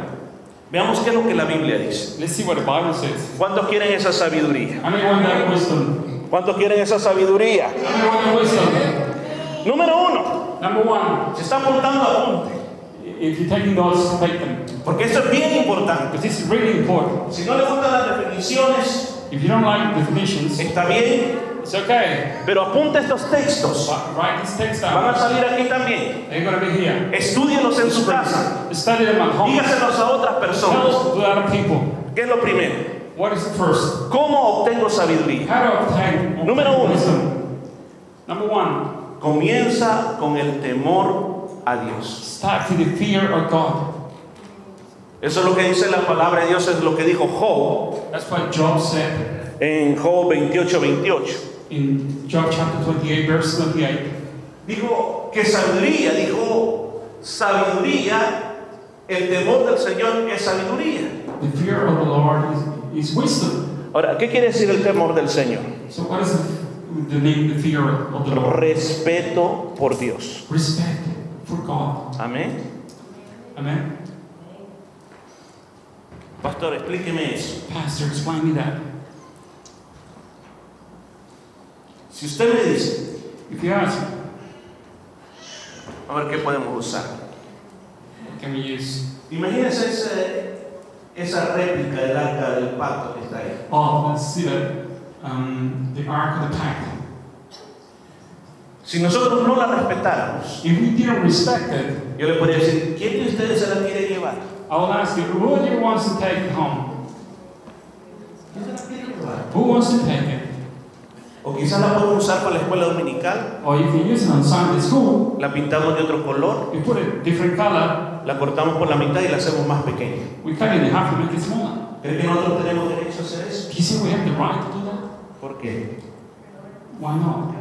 veamos qué es lo que la Biblia dice. Let's see what the Bible says. ¿Cuántos quieren esa sabiduría? That wisdom? ¿Cuántos quieren esa sabiduría? That wisdom? Número uno, Number one, Se está apuntando apunte, if you're taking notes, take them. porque esto es bien importante. Because this is really important. Si no le gustan las definiciones, If you don't like definitions, está bien, it's okay. pero apunta estos textos. Write these texts Van a down. salir aquí también. They're going to be here. Estúdielos en su casa. Study them at home. Dígaselos a otras personas. Tell to other people. ¿Qué es lo primero? What is the first? ¿Cómo obtengo sabiduría? How to obtain, Número uno. Number one, Comienza con el temor a Dios. start with the fear of God. Eso es lo que dice la palabra de Dios, es lo que dijo Job That's what Job said en Job 28, 28. in Job chapter 28, verse 28. dijo que sabiduría, dijo sabiduría, el temor del Señor es sabiduría. The fear of the Lord is, is wisdom. Ahora, ¿qué quiere decir el temor del Señor? So what is the, the name, the fear of the Lord? Respeto por Dios. Respect for God. Amén. Amen. Pastor, explíqueme eso. Pastor, explain me that. Si usted me dice, If you ask, A ver qué podemos usar. what can we use? imagínese ese- esa réplica del arca del pacto que está ahí. Oh, let's see that. Um, the Ark of the Pact. Si nosotros no la respetáramos, If we didn't respect it, yo le podría decir, ¿quién de ustedes se la quiere llevar? I will ask you, who of you wants to take it home? Who wants to take it? O quizás la podemos usar para la escuela dominical. Or you can use it on Sunday school. La pintamos de otro color, We put a different color. la cortamos por la mitad y la hacemos más pequeña. We cut it in half to make it smaller. ¿Cree que nosotros tenemos derecho a hacer eso? Do you see we have the right to do that? ¿Por qué? Why not?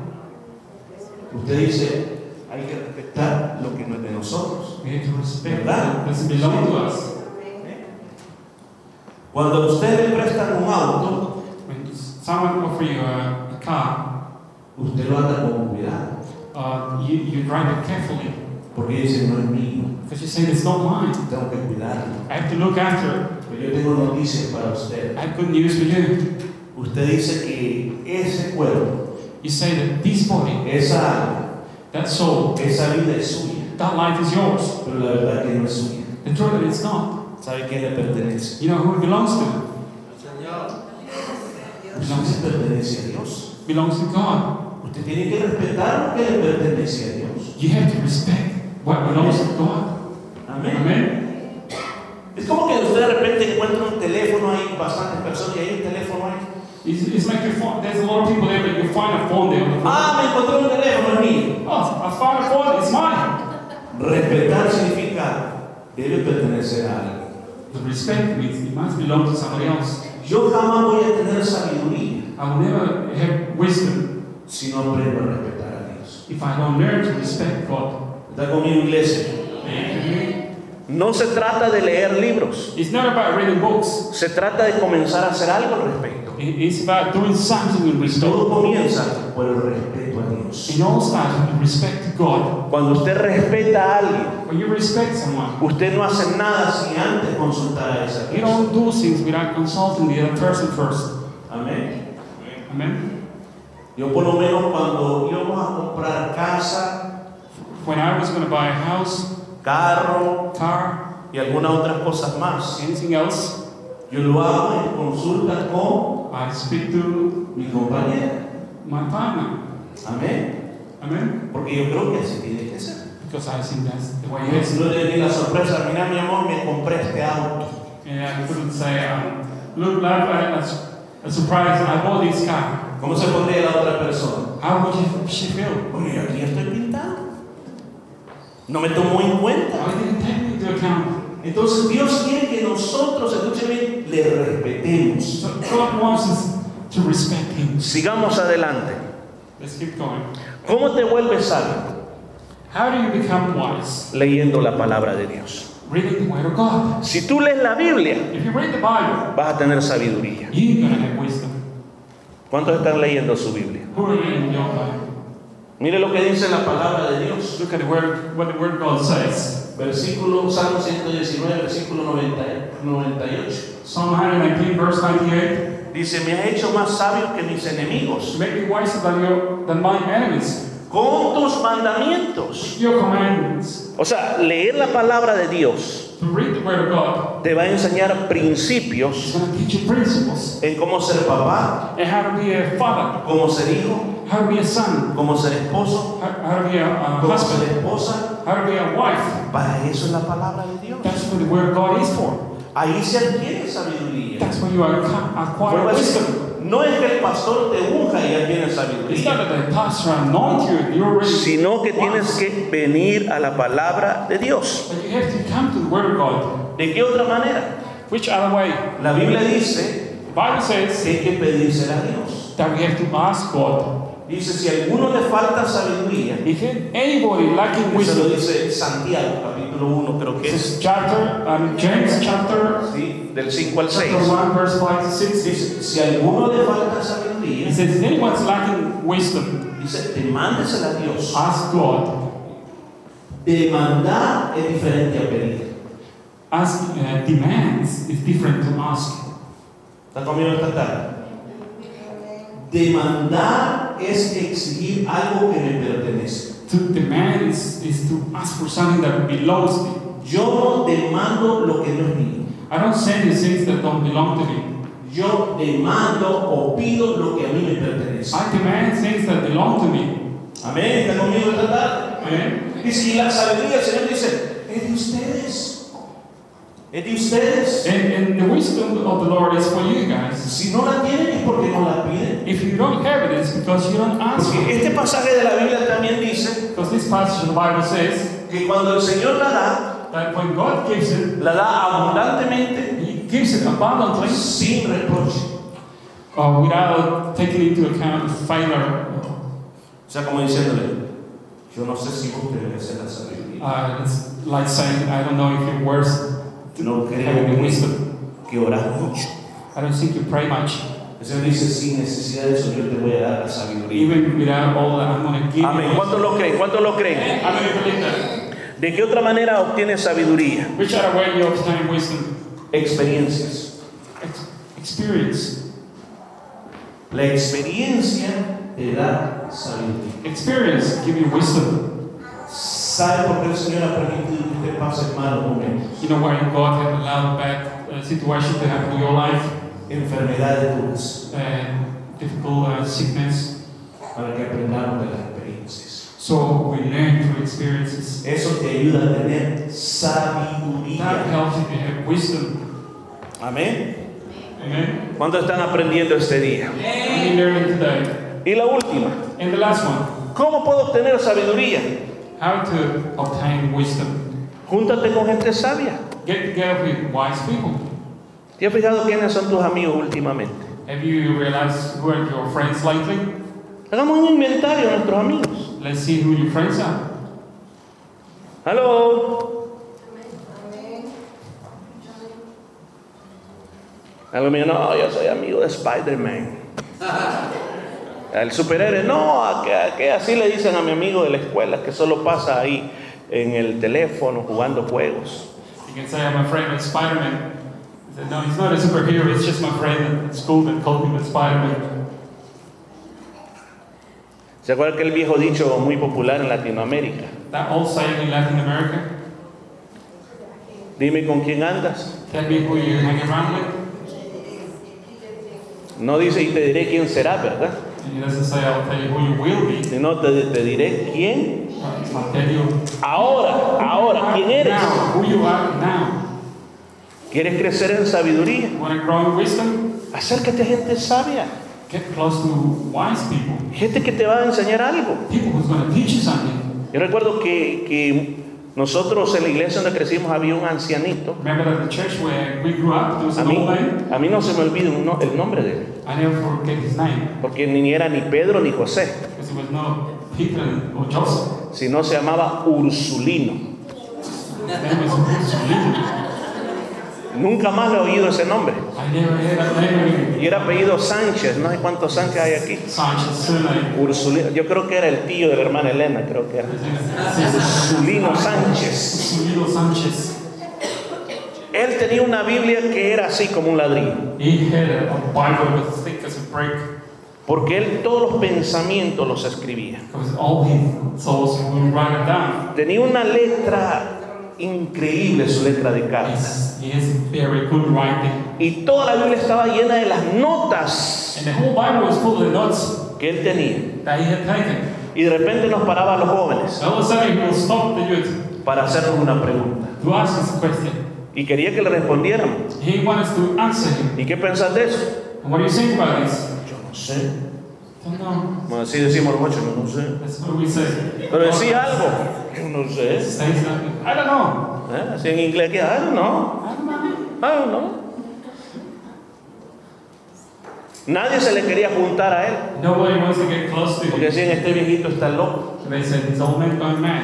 Usted dice, hay que respetar lo que no es de nosotros. ¿Verdad? us. Cuando a usted le prestan un auto, When someone offer you a, a car, usted lo anda con cuidado. uh, you, you drive it carefully Porque dice, no es mío, because you say it's not mine. tengo que cuidarlo. I have to look after it. Pero yo tengo noticias para usted. I have good news for you. Usted dice que ese cuerpo, You say that this body, esa that soul, esa vida es suya. that life is yours. Pero la verdad que no es suya. The truth that it's not. ¿Sabe quién le pertenece? You know who it belongs to? Usted le pertenece a Dios. belongs to God. Usted tiene que respetar lo que le pertenece a Dios. You have to respect what belongs to God. Amén. Amen. Es como que usted de repente encuentra un teléfono ahí, bastantes personas, y hay un teléfono ahí. It's, it's like you find, there's a lot of people there, but you find a phone there. on the phone. Ah, me encontré un teléfono, es mío. Oh, I found a phone, it's mine. Respetar significa, debe pertenecer a alguien. The respect means it must belong to somebody else. Yo jamás voy a tener sabiduría I will never have wisdom si no aprendo a respetar a Dios. if I don't learn to respect God. ¿Está conmigo, iglesia? Amen. No se trata de leer libros, It's not about reading books. se trata de comenzar a hacer algo al respecto. It- It's about doing something in respect. Todo comienza por el respeto a Dios. It all starts with respect to God. Cuando usted respeta a alguien, When you respect someone, usted no hace nada sin antes consultar a esa you persona. don't do things without consulting the other person first. Amén. Yo por lo menos cuando íbamos a comprar casa, When I was going to buy a house, carro car, y algunas otras cosas más, anything else, yo lo hago en consulta con I speak to mi compañera. my partner. Amén. Amen. Porque yo creo que así tiene que ser. Because I think that's the way it is. No le di la sorpresa, mira mi amor, me compré este auto. And I couldn't say, um, look, like a, a surprise, I bought this car. ¿Cómo se pondría la otra persona? How would you- she feel? Oye, aquí estoy pintado. No me tomó en cuenta. Entonces Dios quiere que nosotros, escuchen bien, le respetemos. Sigamos adelante. ¿Cómo te vuelves sabio? How do you become wise? Leyendo la palabra de Dios. Reading the Word of God. Si tú lees la Biblia, If you read the Bible, vas a tener sabiduría. you're going to have wisdom. ¿Cuántos están leyendo su Biblia? Who are? Mire lo que dice la La palabra. de Dios. Look at the word, what the Word God says. Versículo, Salmo 119, versículo 90 98. Psalm 119, verse 98. Dice, me ha hecho más sabio que mis enemigos. Make me wiser than, your, than my enemies. Con tus mandamientos. Your commandments. O sea, leer la palabra de Dios To read the Word of God te va a enseñar principios teach you en cómo ser papá, and how to be a father, cómo ser hijo, how to be a son, cómo ser esposo, how, how to be a, a cómo husband, ser esposa. how to be a wife. Para eso es la palabra de Dios. That's what the Word of God is for. Ahí se adquiere sabiduría. That's when you are acquire wisdom. no es que el pastor te unja y ya tienes sabiduría, that you you're already sino que tienes que venir a la palabra de Dios. But you have to come to the Word of God. ¿De qué otra manera? Which other way? La Biblia dice The Bible says que hay que pedírsela a Dios. Dice, si alguno le falta sabiduría, If anybody lacking eso lo wisdom, dice Santiago, capítulo 1, creo que es, chapter, um, James chapter, ¿sí? del 5 al 6. chapter 1, verse 5 to 6. Dice, si alguno le falta sabiduría, says, anyone's lacking wisdom, dice, demándesela a Dios. ask God. Demandar es diferente a pedir. Ask uh, demands is different to ask. ¿Está conmigo esta tarde? Demandar es exigir algo que me pertenece. To demand is, is to ask for something that belongs to me. Yo no demando lo que no es mío. I don't send you things that don't belong to me. Yo demando o pido lo que a mí me pertenece. I demand things that belong to me. Amén. ¿Está conmigo esta tarde? Amen. Y si la sabiduría, el Señor dice, es de ustedes. Es de ustedes. And, and the wisdom of the Lord is for you guys. Si no la tienen es porque no la piden. If you don't have it, it's because you don't ask Porque este pasaje de la Biblia también dice Because this passage of the Bible says que cuando el Señor la da, that when God gives it, la da abundantemente, He gives it abundantly sin reproche. uh, without taking into account failure. O sea, como diciéndole, yo no sé si vos tenés la sabiduría. Uh, it's like saying, I don't know if you're worth No creo que, wisdom. que oras mucho. I don't think you pray much. El Señor dice, sin necesidad de eso, yo te voy a dar la sabiduría. Even without all that, I'm going to give Amén. you. ¿Cuántos lo creen? ¿Cuántos lo creen? ¿De qué otra manera obtienes sabiduría? Which other way you obtain wisdom? Experiencias. Ex- experience. La experiencia te da sabiduría. Experience give you wisdom. ¿Sabe por qué el Señor ha permitido que usted pase malos momentos? You know why God has allowed bad uh, situations to happen in your life, Enfermedades duras, and difficult uh, sickness. para que aprendamos de las experiencias. So we learn through experiences. Eso te ayuda a tener That sabiduría. helps you to have wisdom. Amén. ¿Cuántos están aprendiendo este día? Y la última, And the last one, ¿cómo puedo obtener sabiduría? How to obtain wisdom. Júntate con gente sabia. Get together with wise people. ¿Te has fijado quiénes son tus amigos últimamente? Have you realized who are your friends lately? Hagamos un inventario de nuestros amigos. Let's see who your friends are. Hello. Algo me no, yo soy amigo de Spider-Man. El superhéroe, no, a que, a que así le dicen a mi amigo de la escuela que solo pasa ahí en el teléfono jugando juegos. You can say I'm a friend with Spider-Man. No, he's not a superhero, he's just my friend at school that called him Spider-Man. ¿Se acuerda aquel viejo dicho muy popular en Latinoamérica? That old saying in Latin America, Dime con quién andas. tell me who you hang around with. No dice y te diré quién será, ¿verdad? He doesn't say, tell you who you will be. Sino te, te diré quién. I'll tell you Ahora, ahora, ¿quién eres? now, who you are now. ¿Quieres crecer en sabiduría? You want to grow in wisdom? Acércate a gente sabia, Get close to wise people. gente que te va a enseñar algo. People who's going to teach you something. Yo recuerdo que, que nosotros en la iglesia donde crecimos había un ancianito. A mí, a mí no se me olvida no- el nombre de él, porque ni era ni Pedro ni José, Joseph. sino se llamaba Ursulino. Nunca más le he oído ese nombre. Y era apellido Sánchez, no sé cuántos Sánchez hay aquí. Ursulino, yo creo que era el tío de la hermana Elena, creo que era. Ursulino Sánchez. Sanchez. Él tenía una Biblia que era así como un ladrillo, He had a Bible as thick as a brick. porque él todos los pensamientos los escribía. Tenía una letra increíble, su letra de cartas. Y toda la Biblia estaba llena de las notas que él tenía. that he had taken. Y de repente nos paraba a los jóvenes para hacernos una pregunta. to ask us a question. Y quería que le respondiéramos. He wants to answer him. ¿Y qué pensás de eso? And what do you think about this? Yo no sé. Know. Bueno, así decimos los muchachos, yo no sé. That's what we say. Pero decía algo. Yo no sé. I don't know. ¿Eh? Así en inglés que, I don't know. I don't know. Nadie se le quería juntar a él. Nobody wants to get close to Porque decían, este viejito está loco. They said old man gone mad.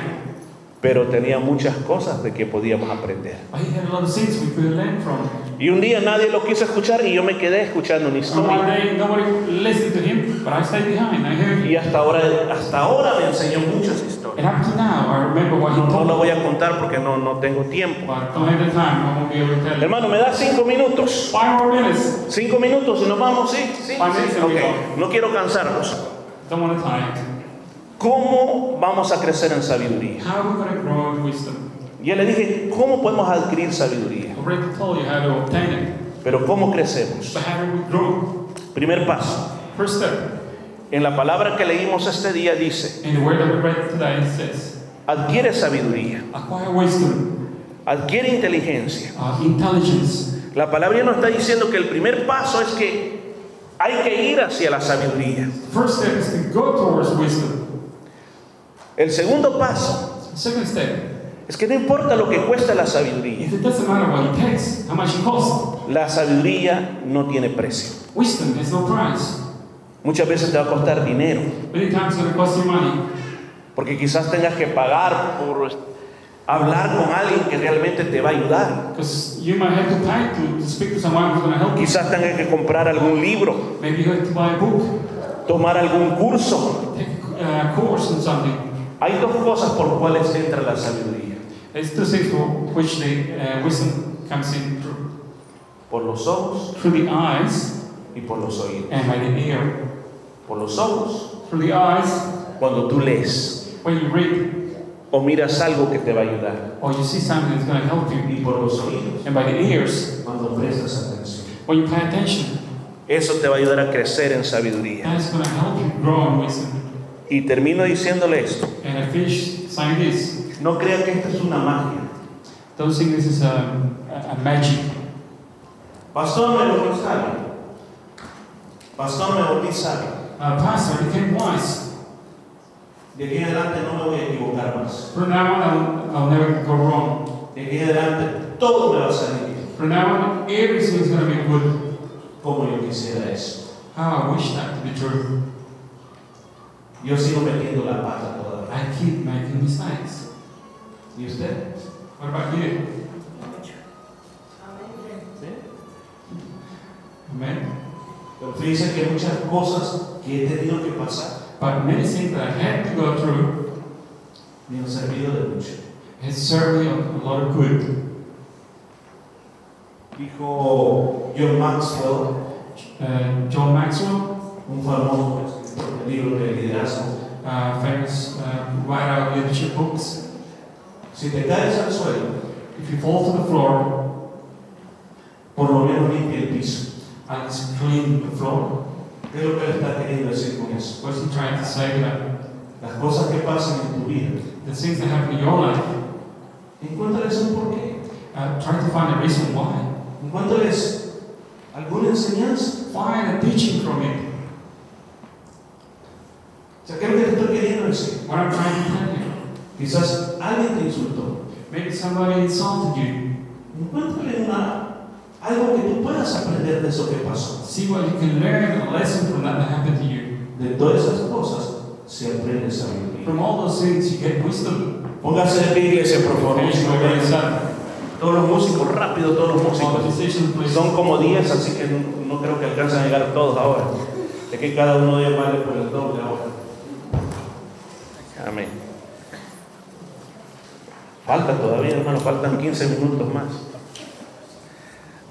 Pero tenía muchas cosas de que podíamos aprender. But he had a lot of things we could learn from. Y un día nadie lo quiso escuchar y yo me quedé escuchando una historia. day nobody listened to him, but I stayed behind. I heard him. Y hasta ahora, hasta ahora me enseñó muchas historias. And up to now, I remember what he No, no lo voy a contar porque no, no tengo tiempo. But don't have the time. I won't be able to tell you. Hermano, me da cinco minutos. Five more minutes. Cinco minutos y nos vamos, sí, sí. Five minutes sí, and we ok. go. No quiero cansarnos. Don't want to tie it. ¿Cómo vamos a crecer en sabiduría? How are we going to grow in wisdom? Ya le dije, ¿cómo podemos adquirir sabiduría? I already told you how to obtain it. Pero ¿cómo crecemos? But how do we grow? Primer paso. First step. En la palabra que leímos este día dice, In the word that we read today, it says, adquiere sabiduría, acquire wisdom, adquiere inteligencia. uh, intelligence. La palabra nos está diciendo que el primer paso es que hay que ir hacia la sabiduría. First step is to go towards wisdom. El segundo paso Second step, es que no importa lo que cuesta la sabiduría. if it doesn't matter what it takes, how much it costs, La sabiduría no tiene precio. wisdom has no price. Muchas veces te va a costar dinero, porque quizás tengas que pagar por hablar con alguien que realmente te va a ayudar. because you might have to pay to, to speak to someone who's going to help you. Quizás tengas que comprar algún libro, Maybe you have to buy a book, tomar algún curso. take a course on something. Hay dos cosas por cuales entra la sabiduría. Uh, wisdom comes in through, Por los ojos through the eyes y por los oídos. Por los ojos, Through the eyes, cuando tú lees when you read o miras algo que te va a ayudar. or you see something that's going to help you. Y por los oídos, And by the ears, cuando prestas atención. when you pay attention, Eso te va a ayudar a crecer en sabiduría. that is going to help you grow in wisdom. Y termino diciéndole esto. And I finish saying this. No crea que esto es una magia. Don't think this is a, a, a magic. Pastor, me volví sabio. Pastor, me volví sabio. Uh, pastor, became wise. De aquí en adelante no me voy a equivocar más. From now on, I'll, I'll never go wrong. De aquí en adelante todo me va a salir bien. From now on, everything is going to be good. Como yo quisiera eso. How I wish that to be true. Yo sigo metiendo la pata todavía. I keep making mistakes. ¿Y usted? What about you? Fíjense que hay muchas cosas que he tenido que pasar But many things that I had to go through me han servido de mucho. has served me a lot of good. Dijo John Maxwell, Uh, John Maxwell, un famoso escritor de libros de liderazgo, uh, famous uh, writer of leadership books, si te caes al suelo, if you fall to the floor, por lo menos limpia el piso. least clean the floor. ¿Qué es lo que le está queriendo decir con eso? What's he trying to say that Las cosas que pasan en tu vida, the things that happen in your life, encuéntrales un porqué. uh, try to find a reason why. Encuéntrales alguna enseñanza. Find a teaching from it. O sea, ¿qué es lo que te estoy queriendo decir? What I'm trying to tell you. Quizás alguien te insultó. Maybe somebody insulted you. Encuéntrale una, algo que tú puedas aprender de eso que pasó. See what you can learn, a lesson from that that happened to you. De todas esas cosas se aprende sabiduría. From all those things, you get wisdom. Póngase de pie, iglesia, por favor. Todos los músicos, rápido todos los músicos. Son como 10, así que no, no creo que alcancen a llegar todos ahora. Es que cada uno de ellos vale por el doble ahora. Amén. Falta todavía, hermano, faltan 15 minutos más.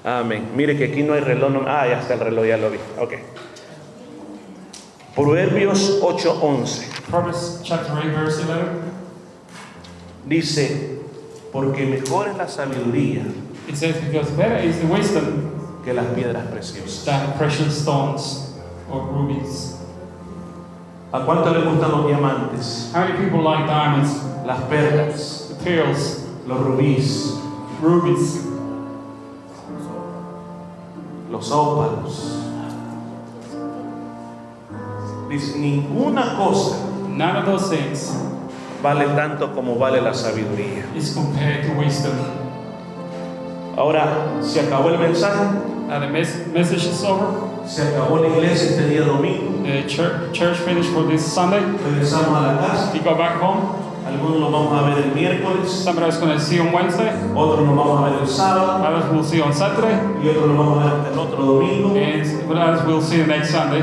Amén. Mire que aquí no hay reloj. no- ah, ya está el reloj, ya lo vi. Ok. Proverbios 8:11 Proverbs chapter 8, verse 11. dice, porque mejor es la sabiduría It says, Because better is the wisdom que las piedras preciosas. than precious stones or rubies. ¿A cuánto le gustan los diamantes? How many people like diamonds, Las perlas, the pearls, los rubíes, rubies, los ópalos. Dice, ninguna cosa none of those things vale tanto como vale la sabiduría. is compared to wisdom. Ahora, se acabó el mensaje, Now the mes- message is over. se acabó la iglesia este día domingo, The church, church finished for this Sunday. regresamos a la casa, We go back home. Algunos nos vamos a ver el miércoles, Some of us going to see on Wednesday. otros nos vamos a ver el sábado Others we'll see on Saturday. y otros nos vamos a ver el otro domingo And others we'll see next Sunday.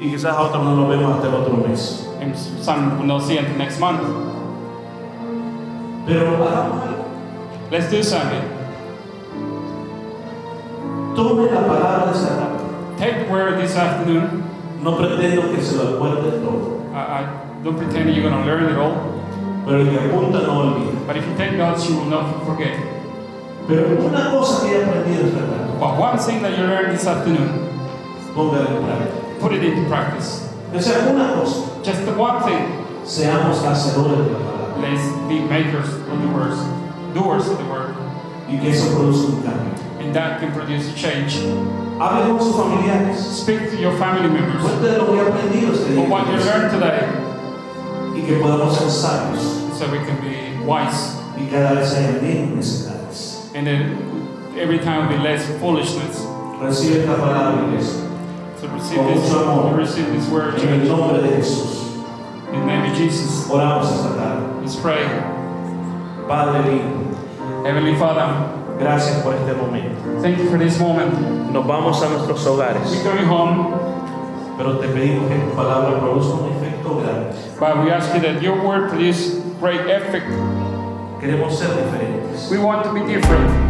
y quizás a otros no nos vemos hasta el otro mes. And some will not see until next month. Pero hagamos algo. Let's do something. Tome la palabra de esta tarde. Take the word this afternoon. No pretendo que se lo acuerde todo, I, I don't pretend you're going to learn it all. Pero el que apunta no olvida. But if you take notes, you will not forget. Pero una cosa que he aprendido esta tarde, But one thing that you learned this afternoon, en práctica. put it into practice. Que sea una cosa, Just the one thing. seamos hacedores de la palabra Let's be makers of the words, doers of the word. y que eso produzca un cambio. And that can produce a change. Hable con sus familiares. Speak to your family members Cuente lo que aprendido este of what you día learned today y que podamos ser sabios so we can be wise. y cada vez haya menos necesidades. And then every time be less foolishness. Recibe esta palabra, iglesia, So receive this, receive this word, en el nombre de Jesús. In the name of Jesus. Oramos esta tarde. Let's pray. Padre lindo, Heavenly Father, gracias por este momento. thank you for this moment. Nos vamos a nuestros hogares, We're going home, pero te pedimos que tu palabra produzca un efecto. But we ask you that your word produce great effect. Queremos ser diferentes. We want to be different.